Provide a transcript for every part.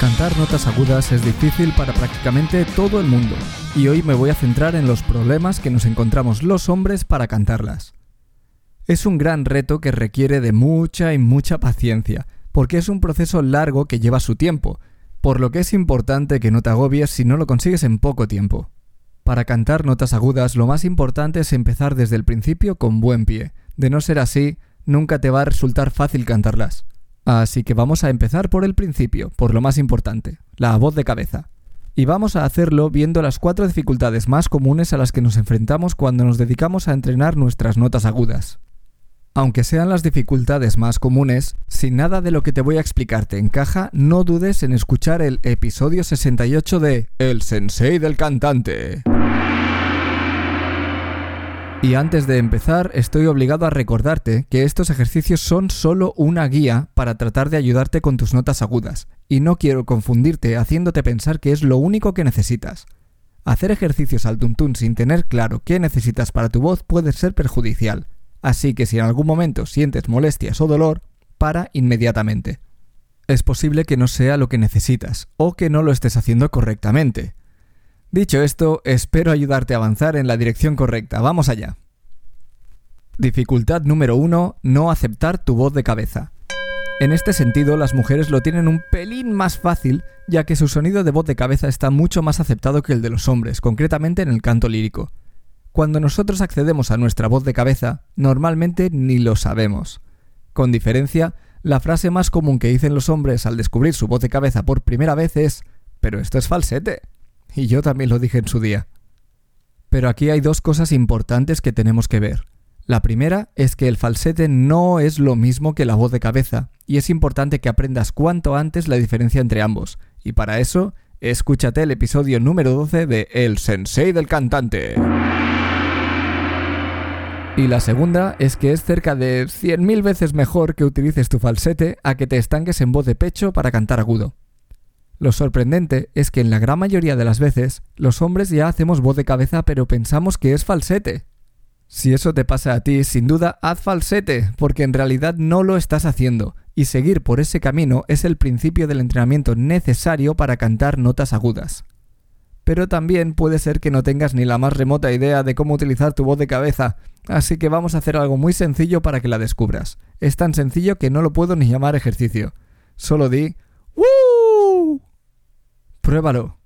Cantar notas agudas es difícil para prácticamente todo el mundo, y hoy me voy a centrar en los problemas que nos encontramos los hombres para cantarlas. Es un gran reto que requiere de mucha y mucha paciencia, porque es un proceso largo que lleva su tiempo, por lo que es importante que no te agobies si no lo consigues en poco tiempo. Para cantar notas agudas lo más importante es empezar desde el principio con buen pie, de no ser así, nunca te va a resultar fácil cantarlas. Así que vamos a empezar por el principio, por lo más importante, la voz de cabeza. Y vamos a hacerlo viendo las cuatro dificultades más comunes a las que nos enfrentamos cuando nos dedicamos a entrenar nuestras notas agudas. Aunque sean las dificultades más comunes, si nada de lo que te voy a explicar te encaja, no dudes en escuchar el episodio 68 de El Sensei del Cantante. Y antes de empezar, estoy obligado a recordarte que estos ejercicios son solo una guía para tratar de ayudarte con tus notas agudas, y no quiero confundirte haciéndote pensar que es lo único que necesitas. Hacer ejercicios al tuntún sin tener claro qué necesitas para tu voz puede ser perjudicial, así que si en algún momento sientes molestias o dolor, para inmediatamente. Es posible que no sea lo que necesitas, o que no lo estés haciendo correctamente. Dicho esto, espero ayudarte a avanzar en la dirección correcta. Vamos allá. Dificultad número 1. No aceptar tu voz de cabeza. En este sentido, las mujeres lo tienen un pelín más fácil, ya que su sonido de voz de cabeza está mucho más aceptado que el de los hombres, concretamente en el canto lírico. Cuando nosotros accedemos a nuestra voz de cabeza, normalmente ni lo sabemos. Con diferencia, la frase más común que dicen los hombres al descubrir su voz de cabeza por primera vez es, pero esto es falsete. Y yo también lo dije en su día. Pero aquí hay dos cosas importantes que tenemos que ver. La primera es que el falsete no es lo mismo que la voz de cabeza, y es importante que aprendas cuanto antes la diferencia entre ambos. Y para eso, escúchate el episodio número 12 de El Sensei del Cantante. Y la segunda es que es cerca de 100.000 veces mejor que utilices tu falsete a que te estanques en voz de pecho para cantar agudo. Lo sorprendente es que en la gran mayoría de las veces los hombres ya hacemos voz de cabeza pero pensamos que es falsete. Si eso te pasa a ti, sin duda haz falsete, porque en realidad no lo estás haciendo, y seguir por ese camino es el principio del entrenamiento necesario para cantar notas agudas. Pero también puede ser que no tengas ni la más remota idea de cómo utilizar tu voz de cabeza, así que vamos a hacer algo muy sencillo para que la descubras. Es tan sencillo que no lo puedo ni llamar ejercicio. Solo di ¡Woo! Pruébalo.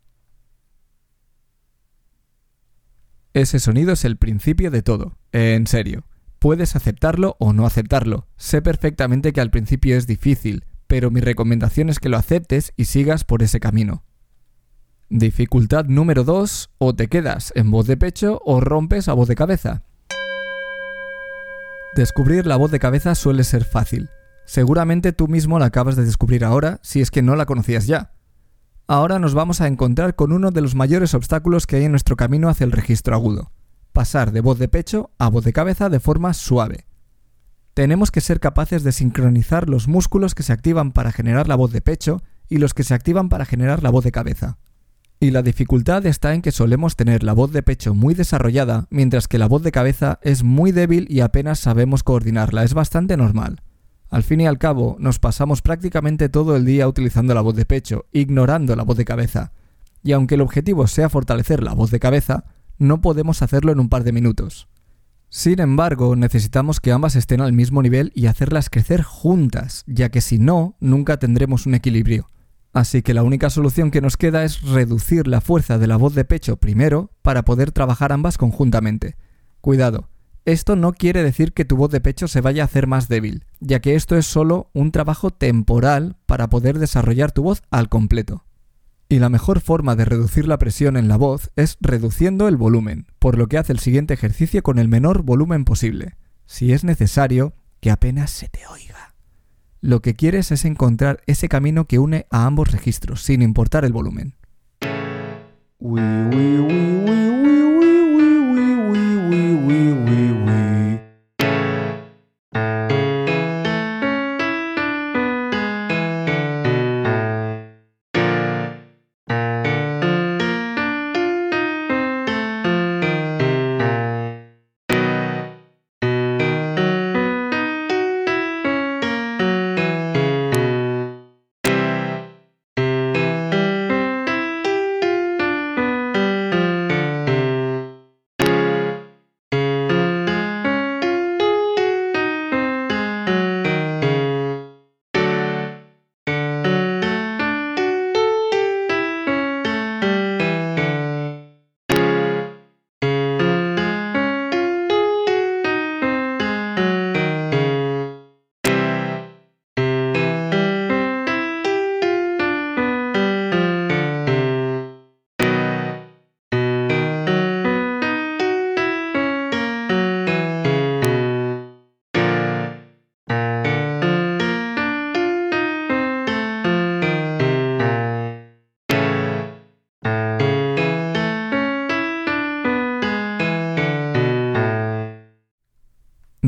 Ese sonido es el principio de todo, en serio. Puedes aceptarlo o no aceptarlo. Sé perfectamente que al principio es difícil, pero mi recomendación es que lo aceptes y sigas por ese camino. Dificultad número 2, o te quedas en voz de pecho o rompes a voz de cabeza. Descubrir la voz de cabeza suele ser fácil. Seguramente tú mismo la acabas de descubrir ahora si es que no la conocías ya. Ahora nos vamos a encontrar con uno de los mayores obstáculos que hay en nuestro camino hacia el registro agudo. Pasar de voz de pecho a voz de cabeza de forma suave. Tenemos que ser capaces de sincronizar los músculos que se activan para generar la voz de pecho y los que se activan para generar la voz de cabeza. Y la dificultad está en que solemos tener la voz de pecho muy desarrollada, mientras que la voz de cabeza es muy débil y apenas sabemos coordinarla. Es bastante normal. Al fin y al cabo, nos pasamos prácticamente todo el día utilizando la voz de pecho, ignorando la voz de cabeza. Y aunque el objetivo sea fortalecer la voz de cabeza, no podemos hacerlo en un par de minutos. Sin embargo, necesitamos que ambas estén al mismo nivel y hacerlas crecer juntas, ya que si no, nunca tendremos un equilibrio. Así que la única solución que nos queda es reducir la fuerza de la voz de pecho primero para poder trabajar ambas conjuntamente. Cuidado, esto no quiere decir que tu voz de pecho se vaya a hacer más débil, ya que esto es solo un trabajo temporal para poder desarrollar tu voz al completo. Y la mejor forma de reducir la presión en la voz es reduciendo el volumen, por lo que hace el siguiente ejercicio con el menor volumen posible. Si es necesario, que apenas se te oiga. Lo que quieres es encontrar ese camino que une a ambos registros, sin importar el volumen.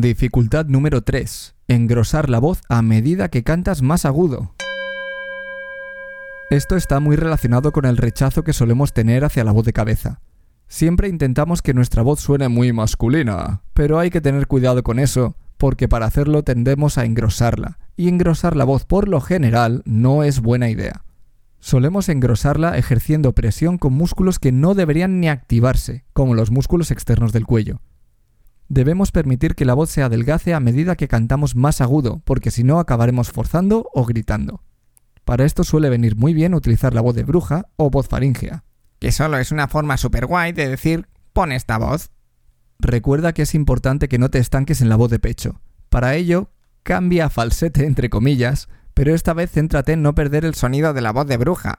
Dificultad número 3. Engrosar la voz a medida que cantas más agudo. Esto está muy relacionado con el rechazo que solemos tener hacia la voz de cabeza. Siempre intentamos que nuestra voz suene muy masculina, pero hay que tener cuidado con eso, porque para hacerlo tendemos a engrosarla, y engrosar la voz por lo general no es buena idea. Solemos engrosarla ejerciendo presión con músculos que no deberían ni activarse, como los músculos externos del cuello. Debemos permitir que la voz se adelgace a medida que cantamos más agudo, porque si no acabaremos forzando o gritando. Para esto suele venir muy bien utilizar la voz de bruja o voz faríngea. Que solo es una forma super guay de decir, pon esta voz. Recuerda que es importante que no te estanques en la voz de pecho. Para ello, cambia a falsete entre comillas, pero esta vez céntrate en no perder el sonido de la voz de bruja.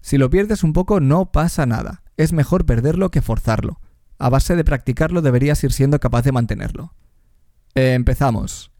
Si lo pierdes un poco no pasa nada, es mejor perderlo que forzarlo. A base de practicarlo deberías ir siendo capaz de mantenerlo. empezamos.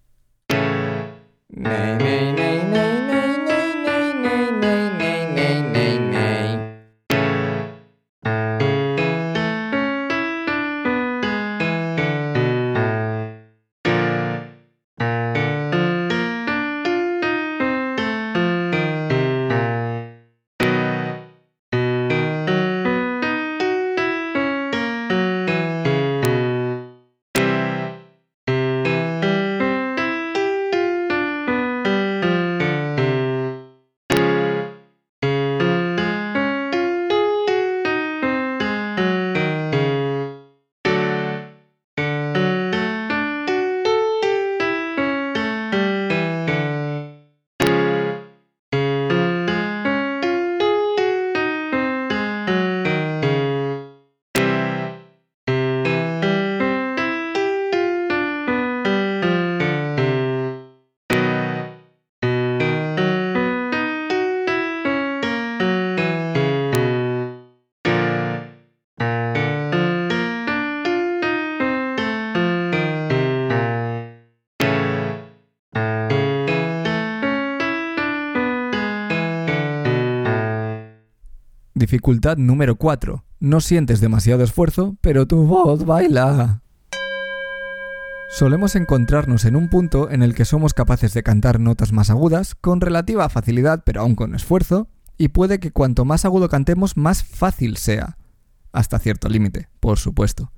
Dificultad número 4. No sientes demasiado esfuerzo, pero tu voz baila. Solemos encontrarnos en un punto en el que somos capaces de cantar notas más agudas, con relativa facilidad, pero aún con esfuerzo, y puede que cuanto más agudo cantemos, más fácil sea. Hasta cierto límite, por supuesto.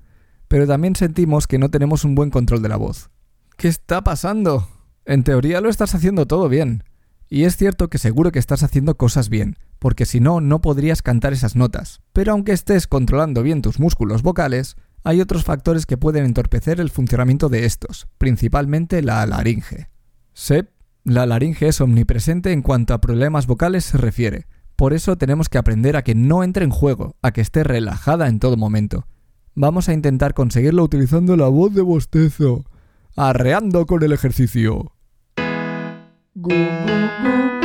Pero también sentimos que no tenemos un buen control de la voz. ¿Qué está pasando? En teoría lo estás haciendo todo bien. Y es cierto que seguro que estás haciendo cosas bien, porque si no, no podrías cantar esas notas. Pero aunque estés controlando bien tus músculos vocales, hay otros factores que pueden entorpecer el funcionamiento de estos, principalmente la laringe. SEP, la laringe es omnipresente en cuanto a problemas vocales se refiere. Por eso tenemos que aprender a que no entre en juego, a que esté relajada en todo momento. Vamos a intentar conseguirlo utilizando la voz de bostezo, arreando con el ejercicio. Go, go, go.